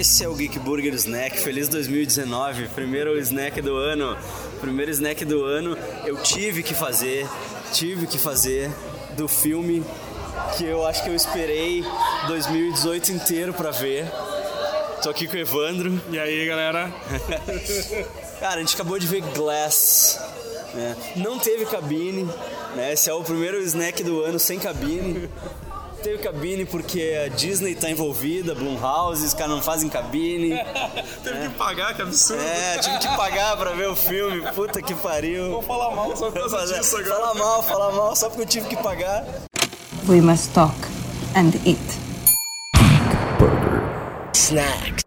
Esse é o Geek Burger Snack. Feliz 2019, primeiro snack do ano. Primeiro snack do ano. Eu tive que fazer, tive que fazer do filme que eu acho que eu esperei 2018 inteiro para ver. Tô aqui com o Evandro. E aí, galera? Cara, a gente acabou de ver Glass. Né? Não teve cabine, né? Esse é o primeiro snack do ano sem cabine. Teve cabine porque a Disney tá envolvida, Blumhouse, os caras não fazem cabine. Teve é. que pagar, que absurdo. É, tive que pagar pra ver o filme, puta que pariu. Vou falar mal só por causa disso agora. Fala mal, fala mal, só porque eu tive que pagar. We must talk and eat. Burger. Snacks.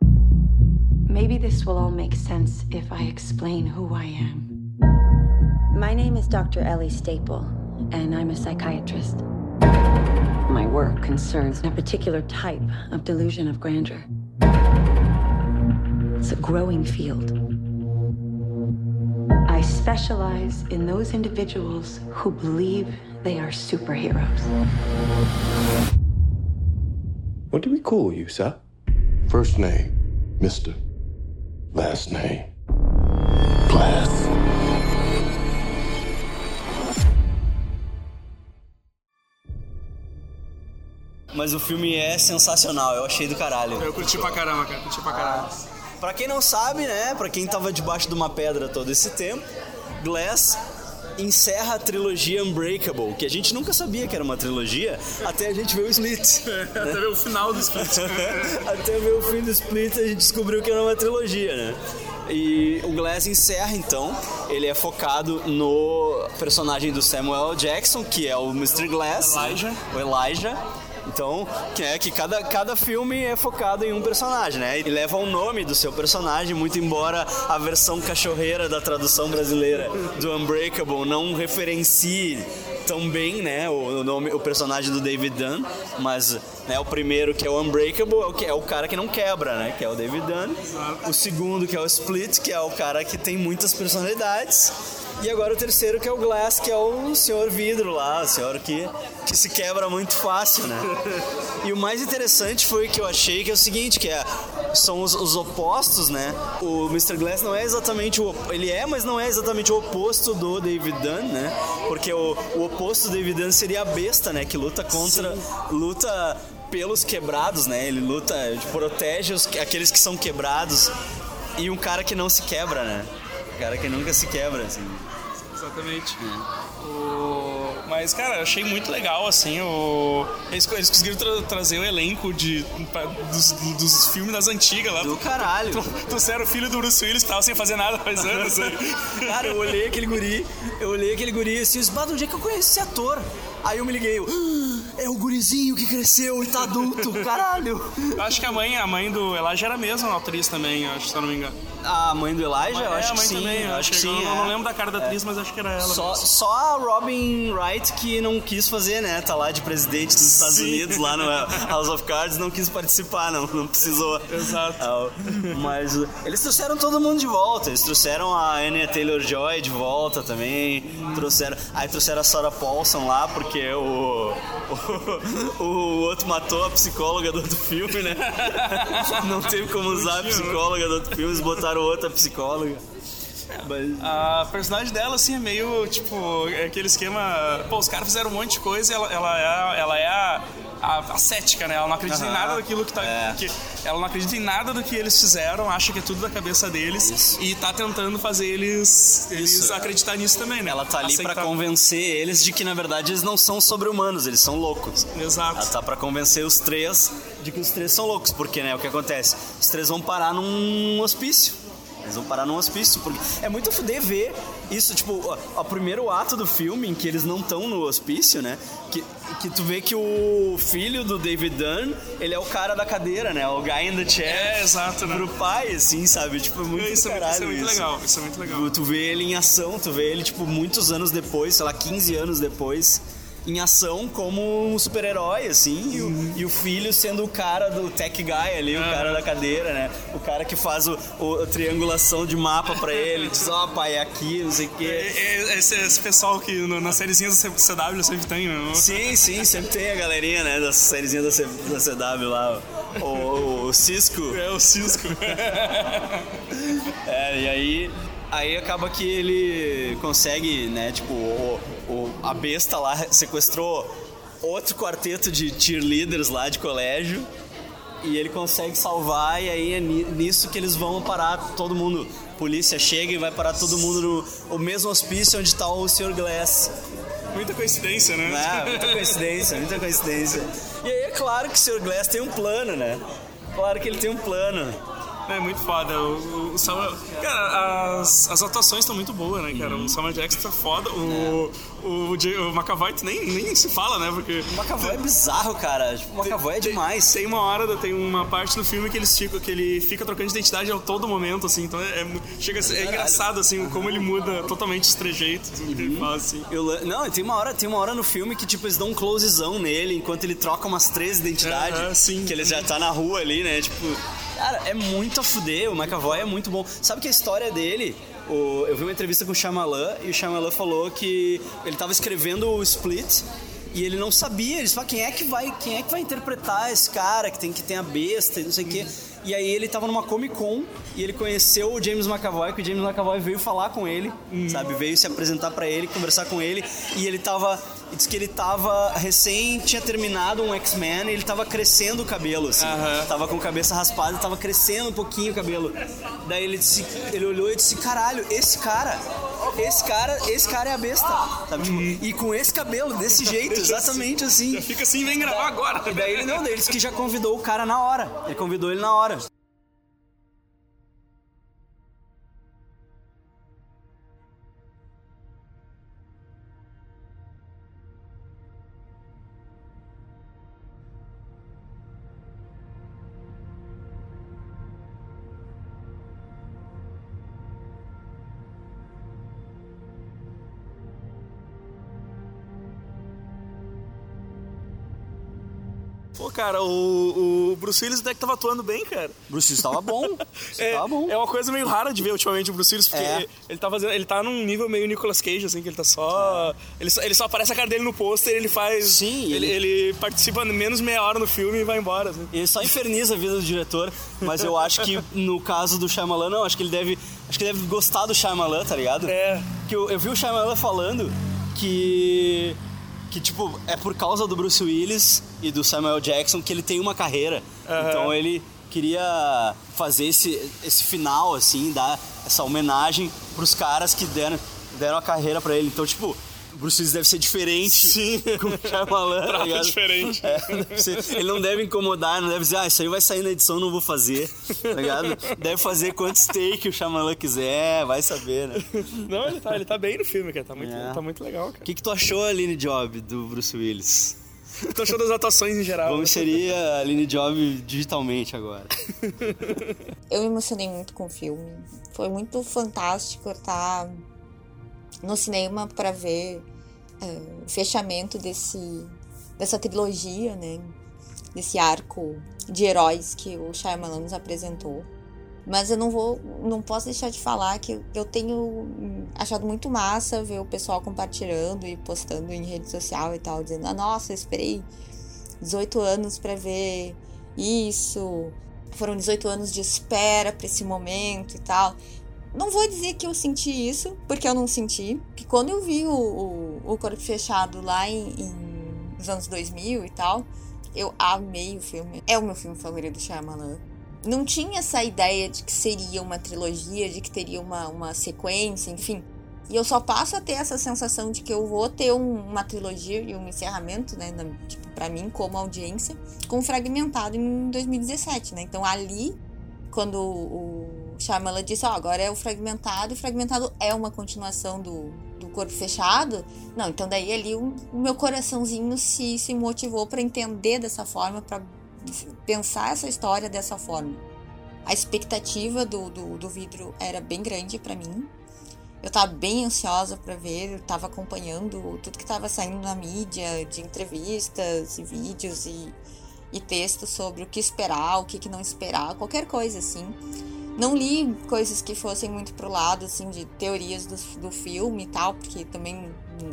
Maybe this will all make sense if I explain who I am. My name is Dr. Ellie Staple, and I'm a psychiatrist. My work concerns a particular type of delusion of grandeur. It's a growing field. I specialize in those individuals who believe they are superheroes. What do we call you, sir? First name, Mr. Last name, Glass. Mas o filme é sensacional, eu achei do caralho. Eu curti pra caramba, cara, curti pra caramba. Pra quem não sabe, né, pra quem tava debaixo de uma pedra todo esse tempo, Glass encerra a trilogia Unbreakable, que a gente nunca sabia que era uma trilogia, até a gente ver o Split. né? até ver o final do Split. até ver o fim do Split a gente descobriu que era uma trilogia, né? E o Glass encerra então, ele é focado no personagem do Samuel Jackson, que é o Mr. Glass, Elijah. o Elijah então, é que cada, cada filme é focado em um personagem, né? E leva o nome do seu personagem, muito embora a versão cachorreira da tradução brasileira do Unbreakable não referencie tão bem, né, o nome, o personagem do David Dunn, mas né, o primeiro que é o Unbreakable é o, que, é o cara que não quebra, né, que é o David Dunn. O segundo que é o Split, que é o cara que tem muitas personalidades. E agora o terceiro que é o Glass, que é o senhor vidro lá, o senhor que, que se quebra muito fácil, né? E o mais interessante foi que eu achei que é o seguinte, que é, são os, os opostos, né? O Mr. Glass não é exatamente o... Ele é, mas não é exatamente o oposto do David Dunn, né? Porque o, o oposto do David Dunn seria a besta, né? Que luta contra... Sim. Luta pelos quebrados, né? Ele luta, protege os, aqueles que são quebrados e um cara que não se quebra, né? Cara que nunca se quebra, assim. Exatamente. É. O... Mas, cara, eu achei muito legal, assim, o... eles, eles conseguiram tra trazer o elenco de, pra, dos, dos filmes das antigas lá. Do caralho. Trouxeram o filho do Bruce Willis que tava sem fazer nada faz anos. cara, eu olhei aquele guri, eu olhei aquele guri assim, onde é que eu conheço esse ator? Aí eu me liguei, eu, ah, é o gurizinho que cresceu e tá adulto, caralho. Eu acho que a mãe, a mãe do Elijah era a mesma atriz também, acho, se eu não me engano. A mãe do Elijah? eu é, acho que sim. Também, eu acho que sim. Eu não, lembro da cara da atriz, é. mas acho que era ela. Só, só a Robin Wright que não quis fazer, né? Tá lá de presidente dos Estados sim. Unidos, lá no House of Cards, não quis participar, não, não precisou. Exato. Ah, mas eles trouxeram todo mundo de volta. Eles trouxeram a Anya Taylor-Joy de volta também. Trouxeram, aí trouxeram a Sarah Paulson lá, porque o, o, o outro matou a psicóloga do outro filme, né? Não teve como usar a psicóloga do outro filme, eles botaram outra psicóloga. Mas... A personagem dela, assim, é meio, tipo, é aquele esquema... Pô, os caras fizeram um monte de coisa e ela, ela é, ela é a, a, a cética, né? Ela não acredita uhum. em nada daquilo que tá... É. Que, ela não acredita em nada do que eles fizeram, acha que é tudo da cabeça deles Isso. e tá tentando fazer eles, eles acreditar nisso também, né? Ela tá ali para convencer eles de que, na verdade, eles não são sobre-humanos, eles são loucos. Exato. Ela tá para convencer os três de que os três são loucos, porque, né, o que acontece? Os três vão parar num hospício eles vão parar num hospício, porque é muito fuder ver isso, tipo, o, primeiro ato do filme em que eles não estão no hospício, né? Que, que tu vê que o filho do David Dunn, ele é o cara da cadeira, né? O guy in the chair. É, exato, né? Pro pai, assim, sabe? Tipo, é muito isso, caralho isso é muito isso. legal, isso é muito legal. Tu vê ele em ação, tu vê ele, tipo, muitos anos depois, sei lá, 15 anos depois em ação como um super-herói, assim, e o, e o, filho sendo o cara do tech guy ali, o cara da cadeira, né? O cara que faz o, o a triangulação de mapa pra ele, diz, ó, oh, pai, é aqui, não sei o quê. Esse, esse, pessoal que no, nas sériezinhas da CW sempre tem, né? Sim, sim, sempre tem a galerinha, né, das sériezinhas da, da CW lá. O, o, o Cisco. É o Cisco. é, e aí aí acaba que ele consegue, né, tipo, o, o, a besta lá sequestrou outro quarteto de cheerleaders lá de colégio e ele consegue salvar e aí é nisso que eles vão parar todo mundo. A polícia chega e vai parar todo mundo no o mesmo hospício onde está o Sr. Glass. Muita coincidência, né? É, muita coincidência, muita coincidência. E aí é claro que o Sr. Glass tem um plano, né? Claro que ele tem um plano. É muito foda. O, o Samuel. Cara, as, as atuações estão muito boas, né, cara? O Samuel Jackson tá foda. O, o, o, o McAvoy nem, nem se fala, né? Porque. O McAvoy é bizarro, cara. Tipo, o McAvoy é demais. Tem, tem uma hora, tem uma parte do filme que, eles ficam, que ele fica trocando de identidade a todo momento, assim. Então é, é chega a ser, é engraçado, assim, como ele muda totalmente os trejeitos do que ele faz, assim. Eu, não, tem uma, hora, tem uma hora no filme que, tipo, eles dão um closezão nele enquanto ele troca umas três identidades. -huh, sim. Que ele já tá na rua ali, né? Tipo Cara, é muito a fuder, o McAvoy é muito bom. Sabe que a história dele, o, eu vi uma entrevista com o Shyamalan e o Shyamalan falou que ele tava escrevendo o Split e ele não sabia, ele falou, quem é que vai, quem é que vai interpretar esse cara que tem que tem a besta e não sei o quê. E aí ele tava numa Comic Con e ele conheceu o James McAvoy, que o James McAvoy veio falar com ele, hum. sabe? Veio se apresentar para ele, conversar com ele. E ele tava. Diz que ele tava recém tinha terminado um X-Men e ele tava crescendo o cabelo, assim. Tava com a cabeça raspada, tava crescendo um pouquinho o cabelo. Daí ele disse, ele olhou e disse: "Caralho, esse cara, esse cara, esse cara é a besta". Sabe? Tipo, hum. e com esse cabelo desse jeito, exatamente assim. Já fica assim, vem gravar agora. Daí ele não, disse que já convidou o cara na hora. Ele convidou ele na hora. Pô, cara, o, o Bruce Willis até que tava atuando bem, cara. Bruce Willis tava bom. é, tava bom. É uma coisa meio rara de ver ultimamente o Bruce Willis, porque é. ele, tá fazendo, ele tá num nível meio Nicolas Cage, assim, que ele tá só. É. Ele, só ele só aparece a cara dele no pôster ele faz. Sim, ele, ele... ele participa menos meia hora no filme e vai embora. Assim. Ele só inferniza a vida do diretor, mas eu acho que no caso do Shyamalan, não, acho que ele deve. Acho que ele deve gostar do Shyamalan, tá ligado? É. Que eu, eu vi o Shyamalan falando que que, tipo, é por causa do Bruce Willis e do Samuel Jackson que ele tem uma carreira. Uhum. Então ele queria fazer esse, esse final, assim, dar essa homenagem pros caras que deram, deram a carreira para ele. Então, tipo, Bruce Willis deve ser diferente Sim. com o Shyamalan, tá ligado? diferente. É, ser, ele não deve incomodar, não deve dizer, ah, isso aí vai sair na edição, não vou fazer, tá ligado? Deve fazer quantos take o Shyamalan quiser, vai saber, né? Não, ele tá, ele tá bem no filme, cara, tá muito, é. tá muito legal, cara. O que, que tu achou, Aline Job, do Bruce Willis? O que tu achou das atuações em geral? Como seria a Aline Job digitalmente agora? Eu me emocionei muito com o filme. Foi muito fantástico estar no cinema para ver o fechamento desse, dessa trilogia, né? Desse arco de heróis que o Shyamalan nos apresentou. Mas eu não vou, não posso deixar de falar que eu tenho achado muito massa ver o pessoal compartilhando e postando em rede social e tal, dizendo: ah, nossa, eu esperei 18 anos para ver isso, foram 18 anos de espera para esse momento e tal. Não vou dizer que eu senti isso, porque eu não senti. Que quando eu vi o, o, o Corpo Fechado lá em, em, nos anos 2000 e tal, eu amei o filme. É o meu filme favorito do Shyamalan. Não tinha essa ideia de que seria uma trilogia, de que teria uma, uma sequência, enfim. E eu só passo a ter essa sensação de que eu vou ter um, uma trilogia e um encerramento, né, na, tipo, pra mim, como audiência, com Fragmentado em 2017, né? Então ali, quando o Shyamalan disse, ó, oh, agora é o Fragmentado, e Fragmentado é uma continuação do, do Corpo Fechado. Não, então daí ali o, o meu coraçãozinho se, se motivou para entender dessa forma, para pensar essa história dessa forma. A expectativa do, do, do vidro era bem grande para mim. Eu estava bem ansiosa para ver, eu estava acompanhando tudo que estava saindo na mídia, de entrevistas e vídeos e, e textos sobre o que esperar, o que, que não esperar, qualquer coisa assim. Não li coisas que fossem muito pro lado, assim, de teorias do, do filme e tal, porque também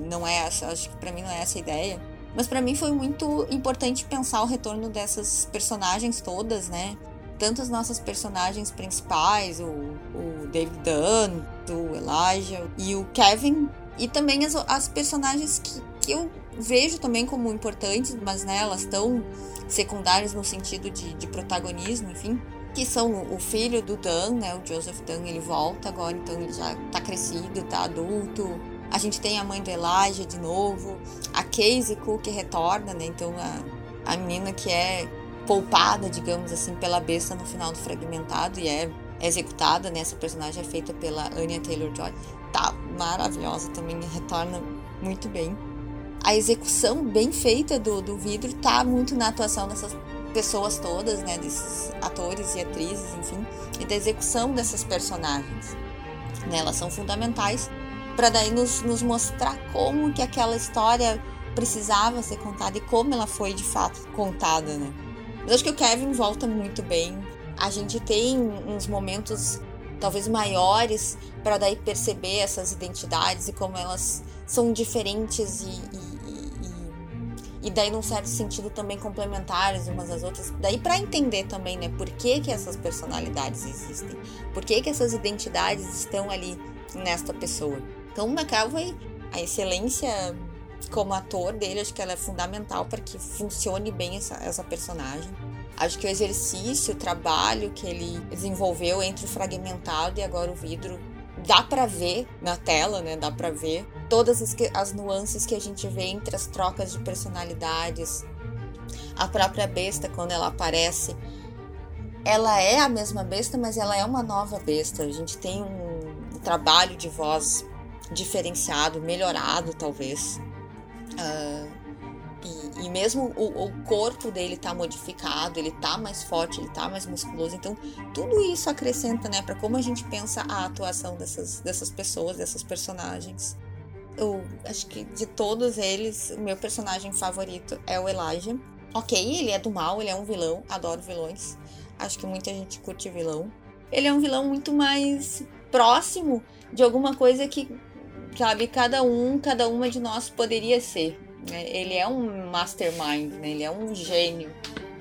não é essa, acho que pra mim não é essa a ideia. Mas para mim foi muito importante pensar o retorno dessas personagens todas, né? tanto as nossas personagens principais, o, o David Dunn, o Elijah e o Kevin, e também as, as personagens que, que eu vejo também como importantes, mas né, elas estão secundárias no sentido de, de protagonismo, enfim, que são o filho do Dan, né, o Joseph Dan, ele volta agora, então ele já tá crescido, tá adulto. A gente tem a mãe do Elijah de novo, a Casey Cook retorna, né, então a, a menina que é poupada, digamos assim, pela besta no final do Fragmentado e é executada, né, essa personagem é feita pela Anya Taylor-Joy, tá maravilhosa também, retorna muito bem a execução bem feita do, do vidro tá muito na atuação dessas pessoas todas, né, desses atores e atrizes, enfim, e da execução dessas personagens. Né, elas são fundamentais para daí nos, nos mostrar como que aquela história precisava ser contada e como ela foi de fato contada, né. Eu acho que o Kevin volta muito bem. A gente tem uns momentos talvez maiores para daí perceber essas identidades e como elas são diferentes e, e e daí num certo sentido também complementares umas às outras, daí para entender também, né, por que que essas personalidades existem, por que que essas identidades estão ali nesta pessoa. Então o McAvoy, a excelência como ator dele, acho que ela é fundamental para que funcione bem essa, essa personagem. Acho que o exercício, o trabalho que ele desenvolveu entre o fragmentado e agora o vidro dá para ver na tela, né? Dá para ver todas as, as nuances que a gente vê entre as trocas de personalidades. A própria besta, quando ela aparece, ela é a mesma besta, mas ela é uma nova besta. A gente tem um trabalho de voz diferenciado, melhorado, talvez. Uh, e, e mesmo o, o, corpo dele tá modificado, ele tá mais forte, ele tá mais musculoso. Então, tudo isso acrescenta, né, para como a gente pensa a atuação dessas, dessas pessoas, dessas personagens. Eu acho que de todos eles, o meu personagem favorito é o Elijah. Ok, ele é do mal, ele é um vilão, adoro vilões. Acho que muita gente curte vilão. Ele é um vilão muito mais próximo de alguma coisa que, sabe, cada um, cada uma de nós poderia ser. Ele é um mastermind, né? Ele é um gênio.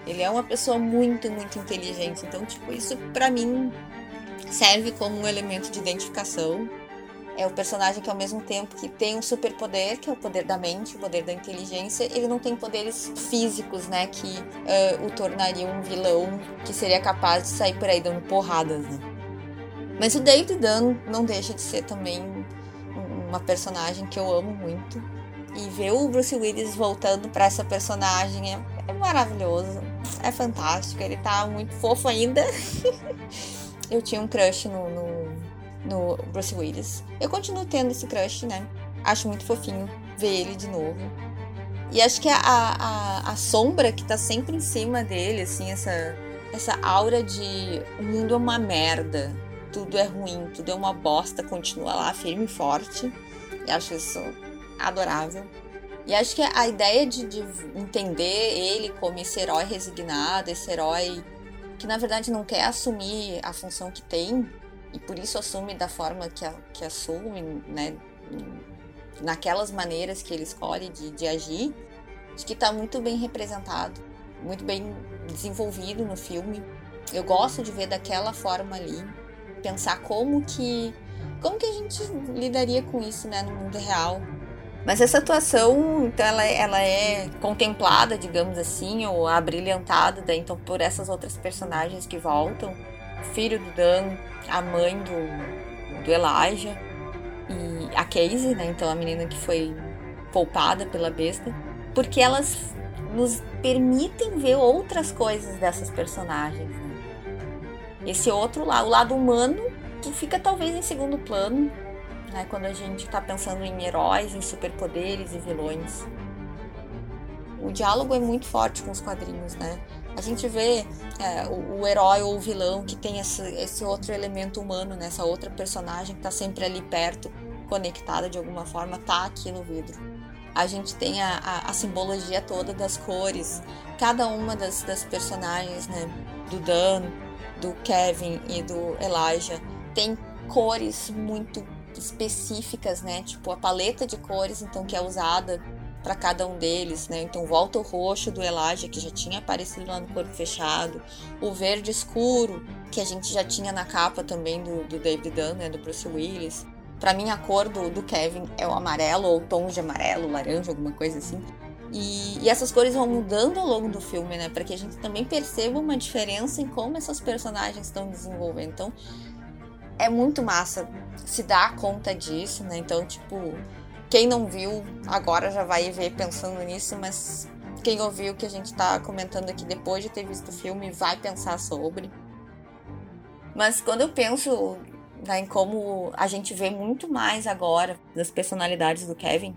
Ele é uma pessoa muito, muito inteligente. Então, tipo, isso para mim serve como um elemento de identificação. É o personagem que ao mesmo tempo que tem um superpoder, que é o poder da mente, o poder da inteligência, ele não tem poderes físicos, né, que uh, o tornariam um vilão que seria capaz de sair por aí dando porradas, né? Mas o David Dunn não deixa de ser também uma personagem que eu amo muito e ver o Bruce Willis voltando para essa personagem é, é, maravilhoso, é fantástico, ele tá muito fofo ainda. eu tinha um crush no, no, no, Bruce Willis. Eu continuo tendo esse crush, né? Acho muito fofinho ver ele de novo. E acho que a, a, a sombra que tá sempre em cima dele, assim, essa, essa aura de o mundo é uma merda, tudo é ruim, tudo é uma bosta, continua lá firme e forte. E acho isso adorável. E acho que a ideia de, de, entender ele como esse herói resignado, esse herói que na verdade não quer assumir a função que tem e por isso assume da forma que, a, que assume, né? Naquelas maneiras que ele escolhe de, de agir, acho que está muito bem representado, muito bem desenvolvido no filme. Eu gosto de ver daquela forma ali, pensar como que como que a gente lidaria com isso, né, no mundo real mas essa atuação, então, ela, é, ela é contemplada, digamos assim, ou abrilhantada daí, então, por essas outras personagens que voltam. O filho do Dan, a mãe do, do Elijah e a Casey, né? Então, a menina que foi poupada pela besta. Porque elas nos permitem ver outras coisas dessas personagens. Né? Esse outro lado, o lado humano, que fica talvez em segundo plano, né, quando a gente está pensando em heróis, em superpoderes e vilões. O diálogo é muito forte com os quadrinhos, né? A gente vê é, o, o, herói ou o vilão que tem esse, esse outro elemento humano, né? essa outra personagem que está sempre ali perto, conectada de alguma forma, tá aqui no vidro. A gente tem a, a, a simbologia toda das cores, cada uma das, das personagens, né? Do Dan, do Kevin e do Elijah, tem cores muito específicas, né? Tipo a paleta de cores, então que é usada para cada um deles, né? Então volta o roxo do Elijah que já tinha aparecido lá no corpo fechado, o verde escuro que a gente já tinha na capa também do, do David Dunn, né? Do Bruce Willis. Para mim a cor do, do Kevin é o amarelo ou tons de amarelo, laranja, alguma coisa assim. E, e, essas cores vão mudando ao longo do filme, né? Para que a gente também perceba uma diferença em como essas personagens estão desenvolvendo. Então, é muito massa se dar conta disso, né? Então, tipo, quem não viu agora já vai ver pensando nisso, mas quem ouviu o que a gente tá comentando aqui depois de ter visto o filme vai pensar sobre. Mas quando eu penso né, em como a gente vê muito mais agora das personalidades do Kevin,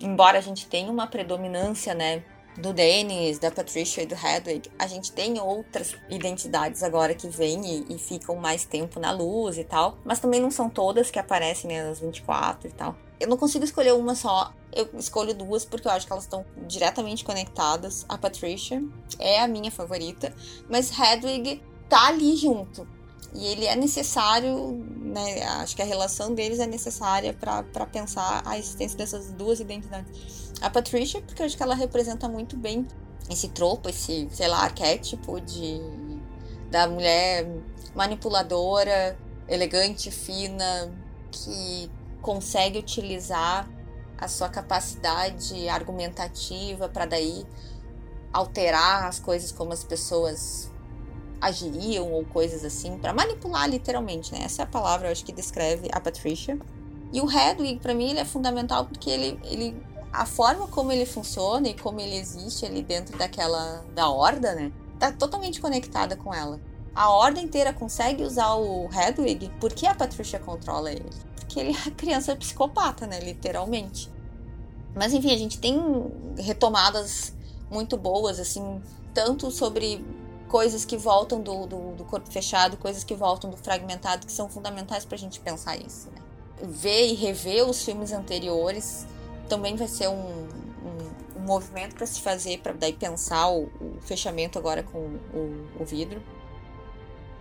embora a gente tenha uma predominância, né, do Dennis, da Patricia e do Hedwig, a gente tem outras identidades agora que vêm e, e, ficam mais tempo na luz e tal, mas também não são todas que aparecem né, nas 24 e tal. Eu não consigo escolher uma só, eu escolho duas porque eu acho que elas estão diretamente conectadas. A Patricia é a minha favorita, mas Hedwig tá ali junto. E ele é necessário, né? Acho que a relação deles é necessária para pensar a existência dessas duas identidades. A Patricia, porque eu acho que ela representa muito bem esse tropo, esse, sei lá, arquétipo de da mulher manipuladora, elegante, fina, que consegue utilizar a sua capacidade argumentativa para daí alterar as coisas como as pessoas agiriam ou coisas assim, para manipular literalmente, né? Essa é a palavra, eu acho que descreve a Patricia. E o Hedwig, para mim, ele é fundamental porque ele, ele a forma como ele funciona e como ele existe ali dentro daquela da horda, né? Tá totalmente conectada com ela. A horda inteira consegue usar o Hedwig porque a Patricia controla ele. Porque ele é criança psicopata, né? Literalmente. Mas enfim, a gente tem retomadas muito boas, assim, tanto sobre coisas que voltam do, do, do, corpo fechado, coisas que voltam do fragmentado, que são fundamentais para a gente pensar isso. Né? Ver e rever os filmes anteriores também vai ser um, um, um movimento para se fazer, para daí pensar o, o, fechamento agora com o, o vidro.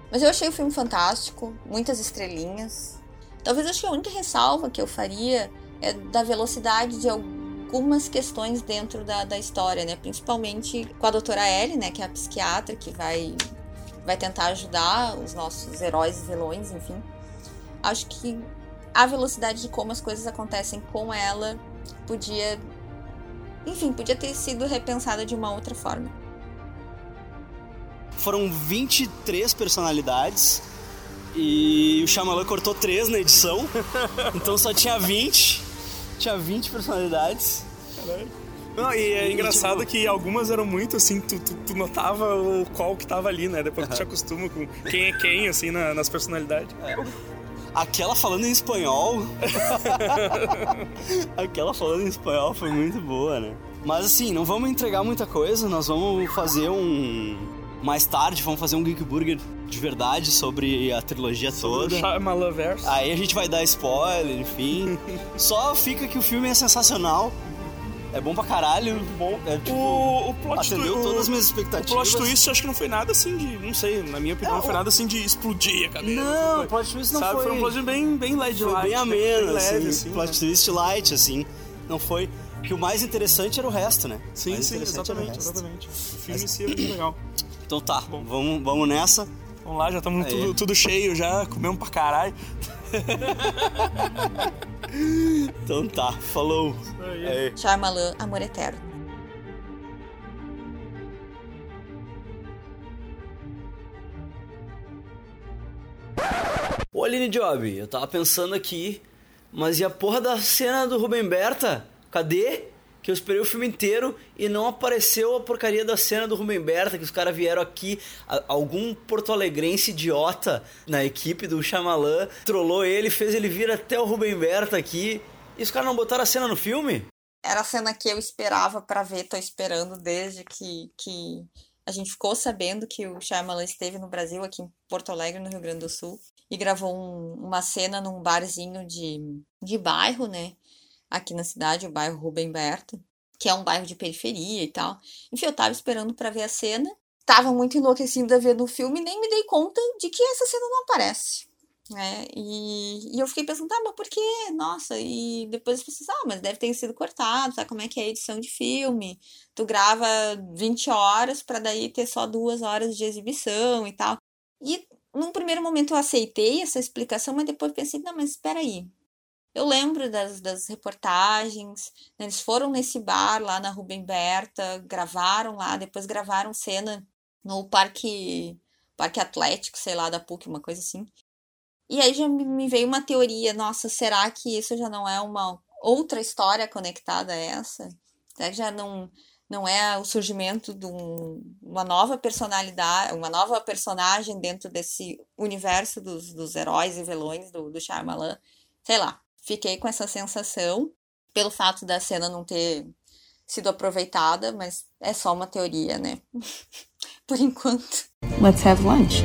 Mas eu achei o filme fantástico, muitas estrelinhas. Talvez acho que a única ressalva que eu faria é da velocidade de algum algumas questões dentro da, da história, né? Principalmente com a doutora Ellie, né? Que é a psiquiatra que vai, vai tentar ajudar os nossos heróis e vilões, enfim. Acho que a velocidade de como as coisas acontecem com ela podia. Enfim, podia ter sido repensada de uma outra forma. Foram 23 personalidades e o Shyamalan cortou 3 na edição, então só tinha 20 tinha 20 personalidades. Não, e é engraçado tipo... que algumas eram muito assim, tu, tu, tu, notava o qual que tava ali, né? Depois tu te acostuma com quem é quem, assim, na, nas personalidades. É. Aquela falando em espanhol. Aquela falando em espanhol foi muito boa, né? Mas assim, não vamos entregar muita coisa, nós vamos fazer um mais tarde vamos fazer um Geek Burger de verdade sobre a trilogia sobre toda. Shyamalanverse. Aí a gente vai dar spoiler, enfim. Só fica que o filme é sensacional. É bom pra caralho. Muito bom. É, tipo, o, o plot atendeu tu, todas as minhas expectativas. O plot twist acho que não foi nada assim de. Não sei, na minha opinião, não foi nada assim de explodir a cabeça. Não, o plot twist não Sabe, foi. Foi um plot bem, bem light. Foi light, bem ameno, bem assim. leve, assim. Plot né? twist light, assim. Não foi. Que o mais interessante era o resto, né? Sim, sim, exatamente, exatamente. O filme em si é muito legal. Então tá, Bom. vamos, vamos nessa. Vamos lá, já estamos tudo, tudo, cheio já, comemos pra caralho. então tá, falou. Aí. Shyamalan, Amor Eterno. Ô Aline Job, eu tava pensando aqui, mas e a porra da cena do Rubem Berta? Cadê? Que eu esperei o filme inteiro e não apareceu a porcaria da cena do Rubem Berta, que os caras vieram aqui, a, algum porto-alegrense idiota na equipe do Shyamalan, trollou ele, fez ele vir até o Rubem Berta aqui, e os caras não botaram a cena no filme? Era a cena que eu esperava para ver, tô esperando desde que, que a gente ficou sabendo que o Shyamalan esteve no Brasil, aqui em Porto Alegre, no Rio Grande do Sul, e gravou um, uma cena num barzinho de, de bairro, né? Aqui na cidade, o bairro Rubem Berto, que é um bairro de periferia e tal. Enfim, eu tava esperando para ver a cena, tava muito enlouquecida vendo o filme nem me dei conta de que essa cena não aparece. né? E, e eu fiquei pensando, ah, mas por quê? Nossa, e depois eu pensei, ah, mas deve ter sido cortado, sabe como é que é a edição de filme? Tu grava 20 horas para daí ter só duas horas de exibição e tal. E num primeiro momento eu aceitei essa explicação, mas depois pensei, não, mas espera aí. Eu lembro das, das reportagens, né? eles foram nesse bar lá na Rubem Berta, gravaram lá, depois gravaram cena no parque, parque atlético, sei lá, da PUC, uma coisa assim. E aí já me veio uma teoria, nossa, será que isso já não é uma outra história conectada a essa? Já não, não é o surgimento de um, uma nova personalidade, uma nova personagem dentro desse universo dos, dos heróis e vilões do, do Shyamalan? Sei lá, fiquei com essa sensação pelo fato da cena não ter sido aproveitada, mas é só uma teoria, né? Por enquanto. Let's have lunch.